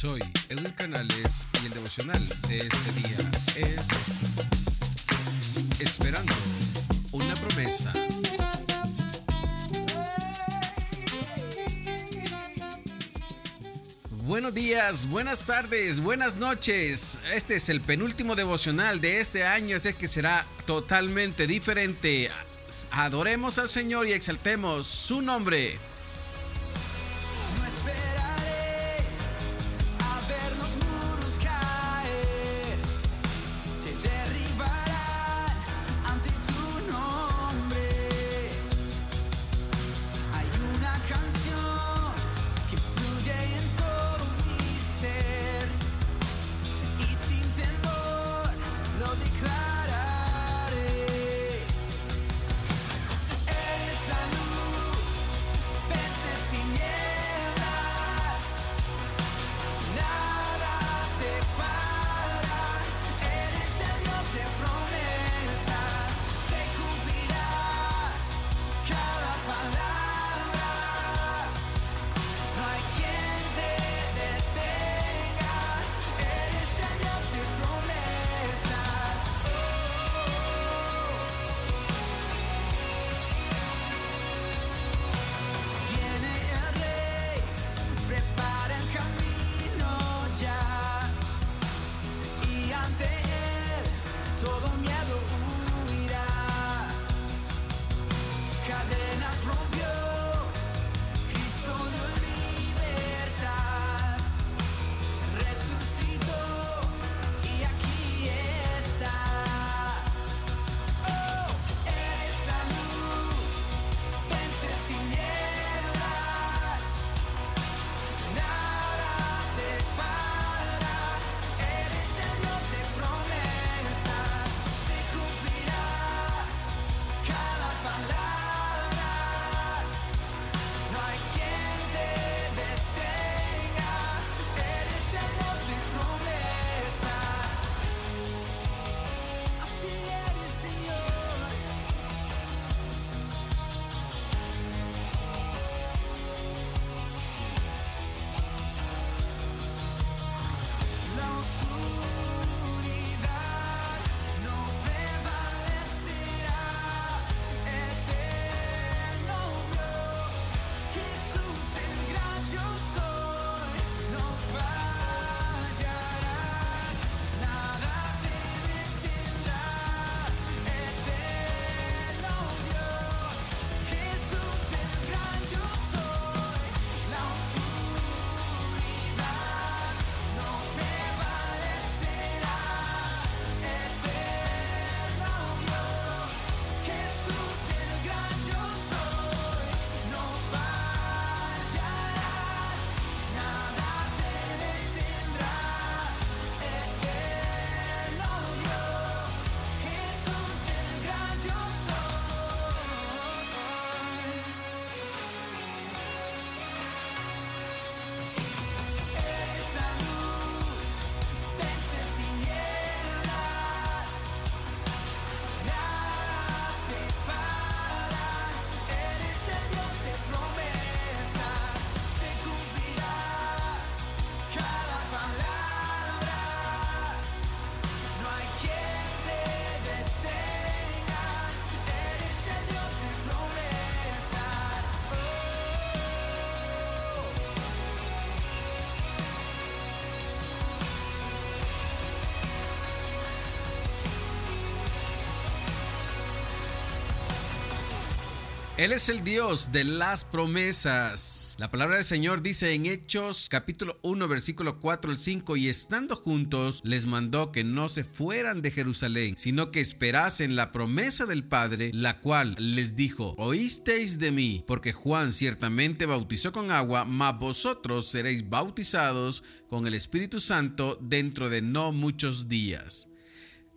Soy Edwin Canales y el devocional de este día es Esperando una promesa. Buenos días, buenas tardes, buenas noches. Este es el penúltimo devocional de este año, así que será totalmente diferente. Adoremos al Señor y exaltemos su nombre. Él es el Dios de las promesas. La palabra del Señor dice en Hechos capítulo 1 versículo 4 al 5 y estando juntos les mandó que no se fueran de Jerusalén, sino que esperasen la promesa del Padre, la cual les dijo, oísteis de mí, porque Juan ciertamente bautizó con agua, mas vosotros seréis bautizados con el Espíritu Santo dentro de no muchos días.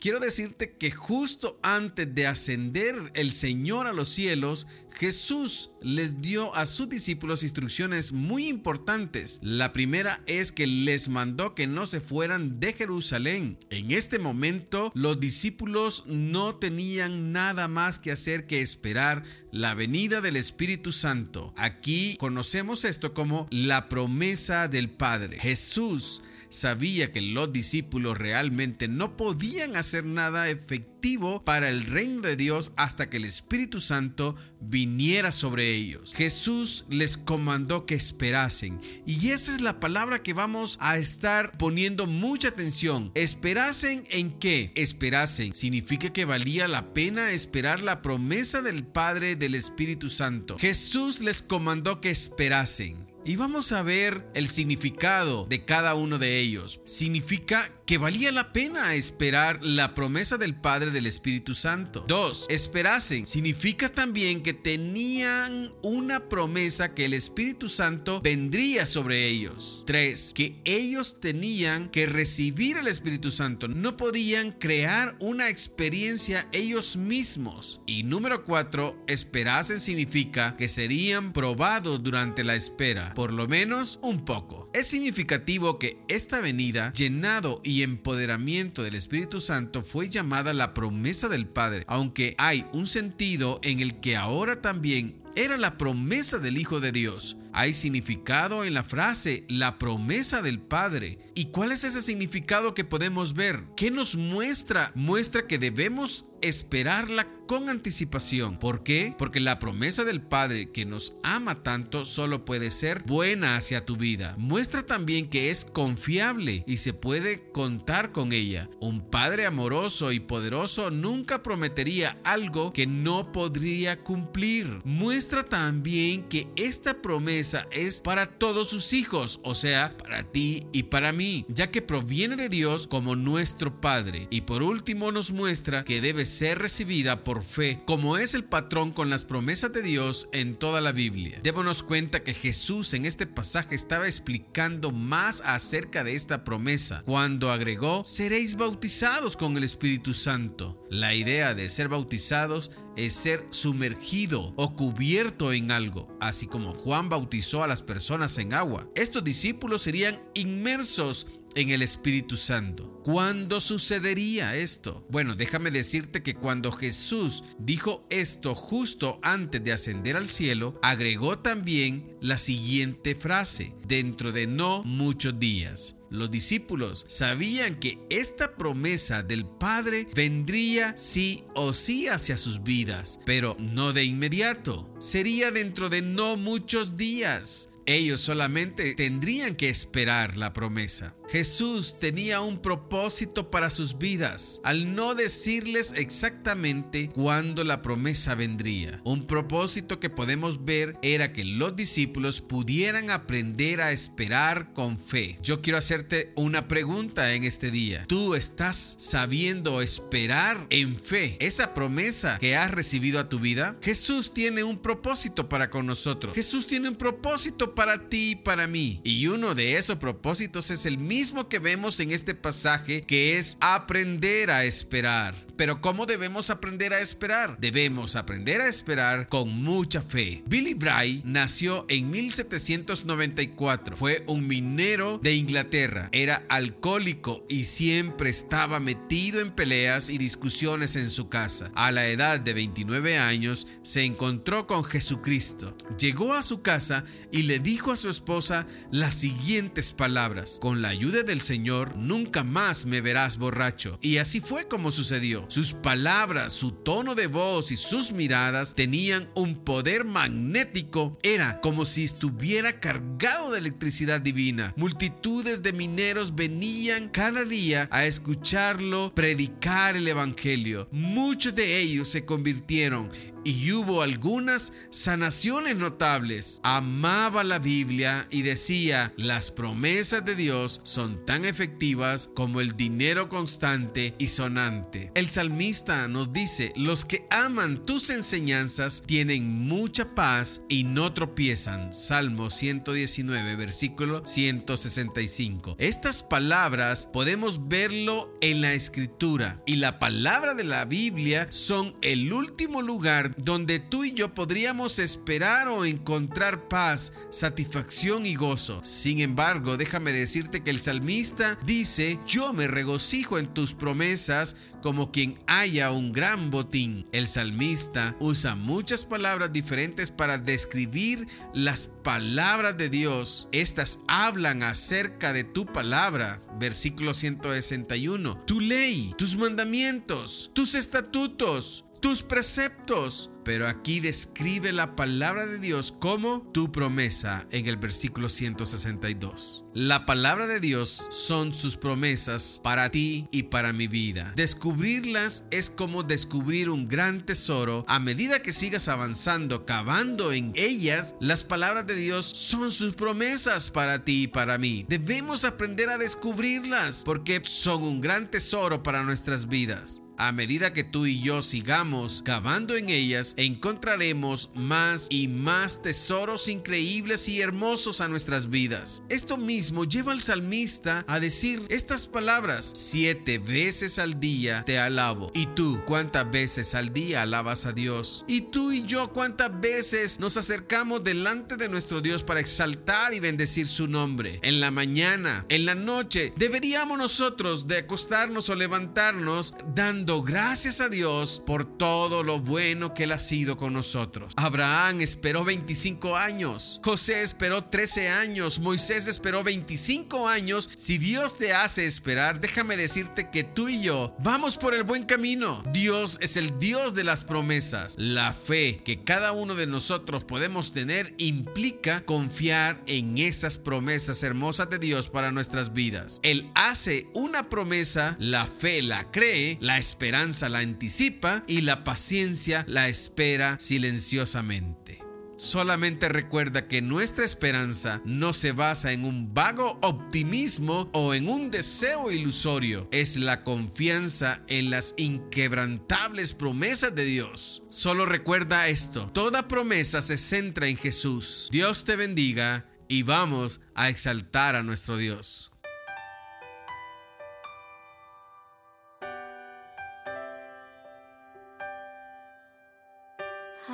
Quiero decirte que justo antes de ascender el Señor a los cielos, Jesús les dio a sus discípulos instrucciones muy importantes. La primera es que les mandó que no se fueran de Jerusalén. En este momento los discípulos no tenían nada más que hacer que esperar la venida del Espíritu Santo. Aquí conocemos esto como la promesa del Padre. Jesús sabía que los discípulos realmente no podían hacer nada efectivo para el reino de Dios hasta que el Espíritu Santo viniera sobre ellos. Jesús les comandó que esperasen y esa es la palabra que vamos a estar poniendo mucha atención. Esperasen en qué? Esperasen significa que valía la pena esperar la promesa del Padre del Espíritu Santo. Jesús les comandó que esperasen. Y vamos a ver el significado de cada uno de ellos. Significa que valía la pena esperar la promesa del Padre del Espíritu Santo. Dos, esperasen. Significa también que tenían una promesa que el Espíritu Santo vendría sobre ellos. Tres, que ellos tenían que recibir el Espíritu Santo. No podían crear una experiencia ellos mismos. Y número cuatro, esperasen significa que serían probados durante la espera, por lo menos un poco. Es significativo que esta venida, llenado y empoderamiento del Espíritu Santo fue llamada la promesa del Padre, aunque hay un sentido en el que ahora también era la promesa del Hijo de Dios. Hay significado en la frase la promesa del Padre. ¿Y cuál es ese significado que podemos ver? ¿Qué nos muestra? Muestra que debemos esperarla con anticipación. ¿Por qué? Porque la promesa del Padre que nos ama tanto solo puede ser buena hacia tu vida. Muestra también que es confiable y se puede contar con ella. Un Padre amoroso y poderoso nunca prometería algo que no podría cumplir. Muestra también que esta promesa es para todos sus hijos, o sea, para ti y para mí, ya que proviene de Dios como nuestro Padre. Y por último nos muestra que debe ser recibida por fe, como es el patrón con las promesas de Dios en toda la Biblia. Démonos cuenta que Jesús en este pasaje estaba explicando más acerca de esta promesa, cuando agregó, seréis bautizados con el Espíritu Santo. La idea de ser bautizados es ser sumergido o cubierto en algo, así como Juan bautizó a las personas en agua. Estos discípulos serían inmersos en el Espíritu Santo. ¿Cuándo sucedería esto? Bueno, déjame decirte que cuando Jesús dijo esto justo antes de ascender al cielo, agregó también la siguiente frase, dentro de no muchos días. Los discípulos sabían que esta promesa del Padre vendría sí o sí hacia sus vidas, pero no de inmediato. Sería dentro de no muchos días. Ellos solamente tendrían que esperar la promesa. Jesús tenía un propósito para sus vidas al no decirles exactamente cuándo la promesa vendría. Un propósito que podemos ver era que los discípulos pudieran aprender a esperar con fe. Yo quiero hacerte una pregunta en este día. ¿Tú estás sabiendo esperar en fe esa promesa que has recibido a tu vida? Jesús tiene un propósito para con nosotros. Jesús tiene un propósito para ti y para mí. Y uno de esos propósitos es el mismo que vemos en este pasaje, que es aprender a esperar. Pero ¿cómo debemos aprender a esperar? Debemos aprender a esperar con mucha fe. Billy Bray nació en 1794. Fue un minero de Inglaterra. Era alcohólico y siempre estaba metido en peleas y discusiones en su casa. A la edad de 29 años se encontró con Jesucristo. Llegó a su casa y le dijo a su esposa las siguientes palabras. Con la ayuda del Señor, nunca más me verás borracho. Y así fue como sucedió. Sus palabras, su tono de voz y sus miradas tenían un poder magnético. Era como si estuviera cargado de electricidad divina. Multitudes de mineros venían cada día a escucharlo predicar el Evangelio. Muchos de ellos se convirtieron y hubo algunas sanaciones notables. Amaba la Biblia y decía, las promesas de Dios son tan efectivas como el dinero constante y sonante. El salmista nos dice, los que aman tus enseñanzas tienen mucha paz y no tropiezan. Salmo 119, versículo 165. Estas palabras podemos verlo en la escritura y la palabra de la Biblia son el último lugar donde tú y yo podríamos esperar o encontrar paz, satisfacción y gozo. Sin embargo, déjame decirte que el salmista dice, yo me regocijo en tus promesas como quien haya un gran botín. El salmista usa muchas palabras diferentes para describir las palabras de Dios. Estas hablan acerca de tu palabra. Versículo 161. Tu ley, tus mandamientos, tus estatutos, tus preceptos. Pero aquí describe la palabra de Dios como tu promesa en el versículo 162. La palabra de Dios son sus promesas para ti y para mi vida. Descubrirlas es como descubrir un gran tesoro. A medida que sigas avanzando, cavando en ellas, las palabras de Dios son sus promesas para ti y para mí. Debemos aprender a descubrirlas porque son un gran tesoro para nuestras vidas. A medida que tú y yo sigamos cavando en ellas, encontraremos más y más tesoros increíbles y hermosos a nuestras vidas. Esto mismo lleva al salmista a decir estas palabras, siete veces al día te alabo. ¿Y tú cuántas veces al día alabas a Dios? ¿Y tú y yo cuántas veces nos acercamos delante de nuestro Dios para exaltar y bendecir su nombre? En la mañana, en la noche, deberíamos nosotros de acostarnos o levantarnos dando gracias a Dios por todo lo bueno que Él ha sido con nosotros. Abraham esperó 25 años, José esperó 13 años, Moisés esperó 25 años. Si Dios te hace esperar, déjame decirte que tú y yo vamos por el buen camino. Dios es el Dios de las promesas. La fe que cada uno de nosotros podemos tener implica confiar en esas promesas hermosas de Dios para nuestras vidas. Él hace una promesa, la fe la cree, la espera esperanza la anticipa y la paciencia la espera silenciosamente. Solamente recuerda que nuestra esperanza no se basa en un vago optimismo o en un deseo ilusorio. Es la confianza en las inquebrantables promesas de Dios. Solo recuerda esto. Toda promesa se centra en Jesús. Dios te bendiga y vamos a exaltar a nuestro Dios.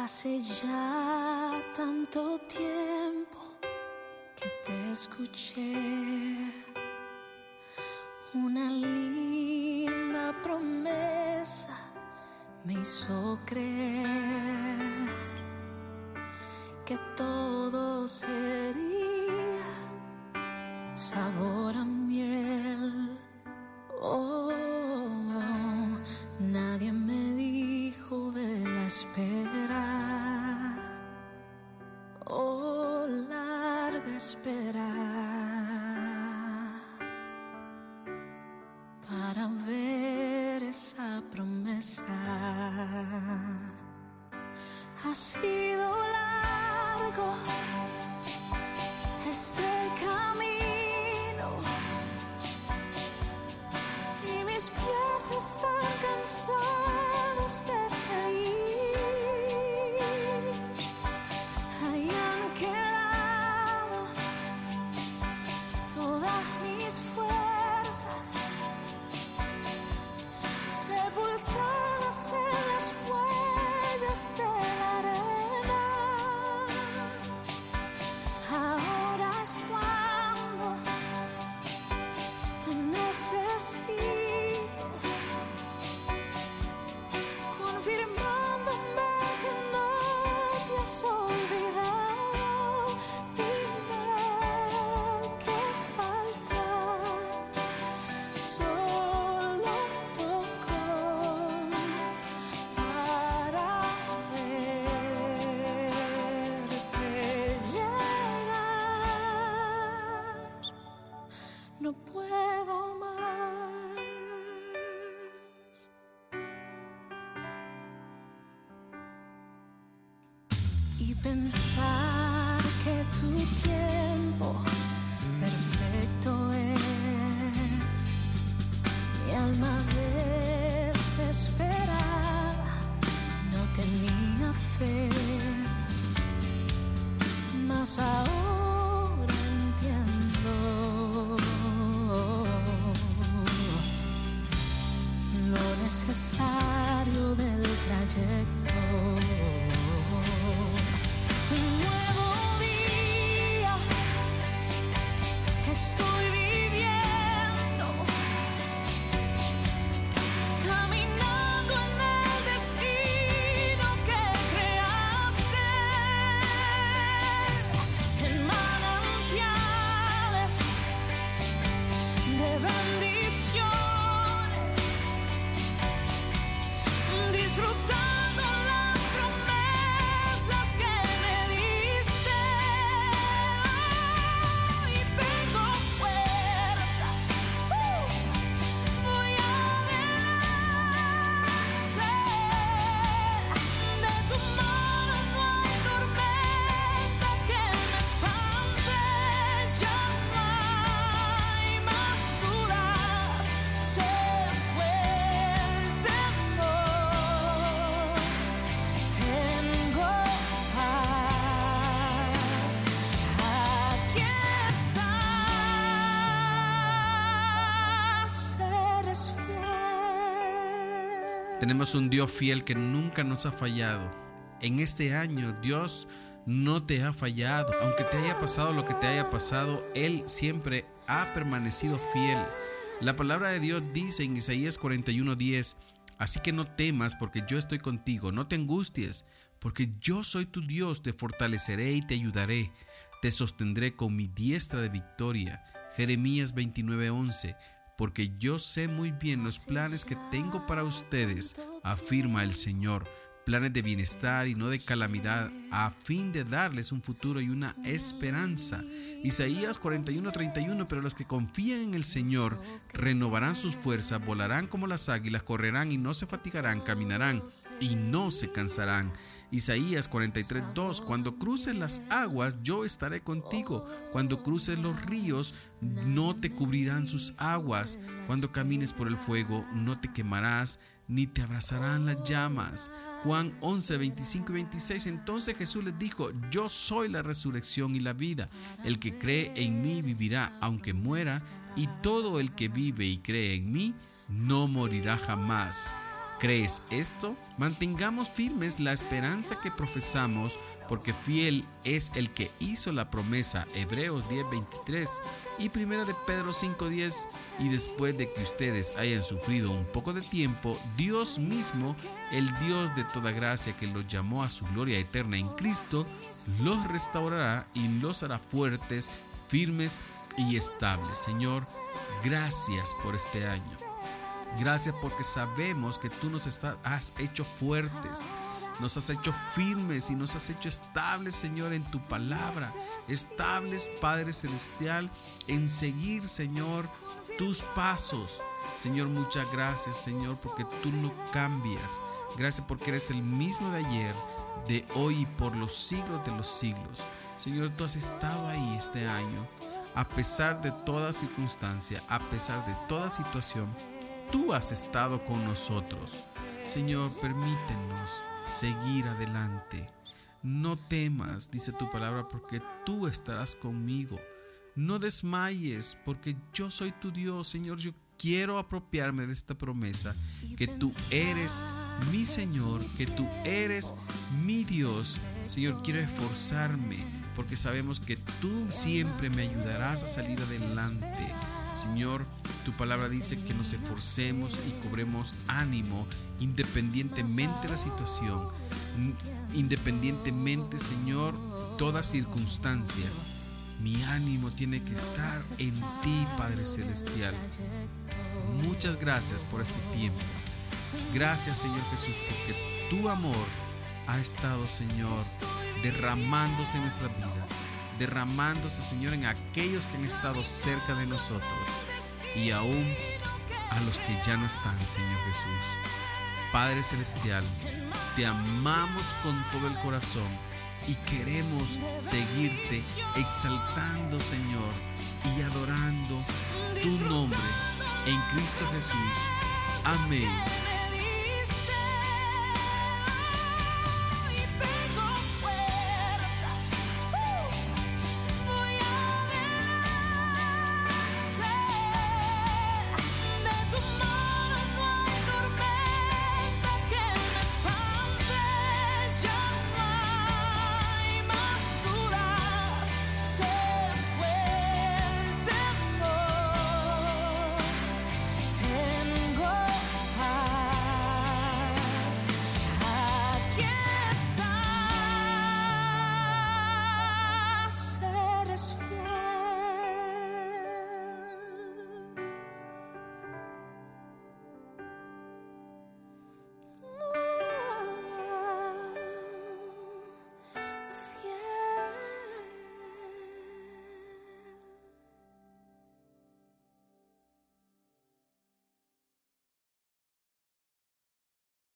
Hace ya tanto tiempo que te escuché. Una linda promesa me hizo creer que todo sería sabor espera pensar que tu tiempo perfecto es. Mi alma desesperada no tenía fe, mas ahora entiendo lo necesario del trayecto. Un Tenemos un Dios fiel que nunca nos ha fallado. En este año Dios no te ha fallado. Aunque te haya pasado lo que te haya pasado, Él siempre ha permanecido fiel. La palabra de Dios dice en Isaías 41:10, así que no temas porque yo estoy contigo, no te angusties, porque yo soy tu Dios, te fortaleceré y te ayudaré, te sostendré con mi diestra de victoria. Jeremías 29:11 porque yo sé muy bien los planes que tengo para ustedes, afirma el Señor, planes de bienestar y no de calamidad, a fin de darles un futuro y una esperanza. Isaías 41:31, pero los que confían en el Señor renovarán sus fuerzas, volarán como las águilas, correrán y no se fatigarán, caminarán y no se cansarán. Isaías 43:2 Cuando cruces las aguas, yo estaré contigo. Cuando cruces los ríos, no te cubrirán sus aguas. Cuando camines por el fuego, no te quemarás, ni te abrazarán las llamas. Juan 11, 25 y 26. Entonces Jesús les dijo, yo soy la resurrección y la vida. El que cree en mí vivirá aunque muera, y todo el que vive y cree en mí no morirá jamás. ¿Crees esto? Mantengamos firmes la esperanza que profesamos, porque fiel es el que hizo la promesa. Hebreos 10:23 y 1 de Pedro 5:10. Y después de que ustedes hayan sufrido un poco de tiempo, Dios mismo, el Dios de toda gracia que los llamó a su gloria eterna en Cristo, los restaurará y los hará fuertes, firmes y estables. Señor, gracias por este año. Gracias porque sabemos que tú nos has hecho fuertes, nos has hecho firmes y nos has hecho estables, Señor, en tu palabra. Estables, Padre Celestial, en seguir, Señor, tus pasos. Señor, muchas gracias, Señor, porque tú no cambias. Gracias porque eres el mismo de ayer, de hoy y por los siglos de los siglos. Señor, tú has estado ahí este año. A pesar de toda circunstancia, a pesar de toda situación, tú has estado con nosotros. Señor, permítenos seguir adelante. No temas, dice tu palabra, porque tú estarás conmigo. No desmayes, porque yo soy tu Dios, Señor. Yo quiero apropiarme de esta promesa, que tú eres mi Señor, que tú eres mi Dios. Señor, quiero esforzarme, porque sabemos que tú siempre me ayudarás a salir adelante. Señor, tu palabra dice que nos esforcemos y cobremos ánimo independientemente de la situación, independientemente, Señor, toda circunstancia. Mi ánimo tiene que estar en ti, Padre Celestial. Muchas gracias por este tiempo. Gracias, Señor Jesús, porque tu amor ha estado, Señor, derramándose en nuestras vidas, derramándose, Señor, en aquellos que han estado cerca de nosotros y aún a los que ya no están, Señor Jesús. Padre Celestial, te amamos con todo el corazón y queremos seguirte exaltando, Señor, y adorando tu nombre en Cristo Jesús. Amén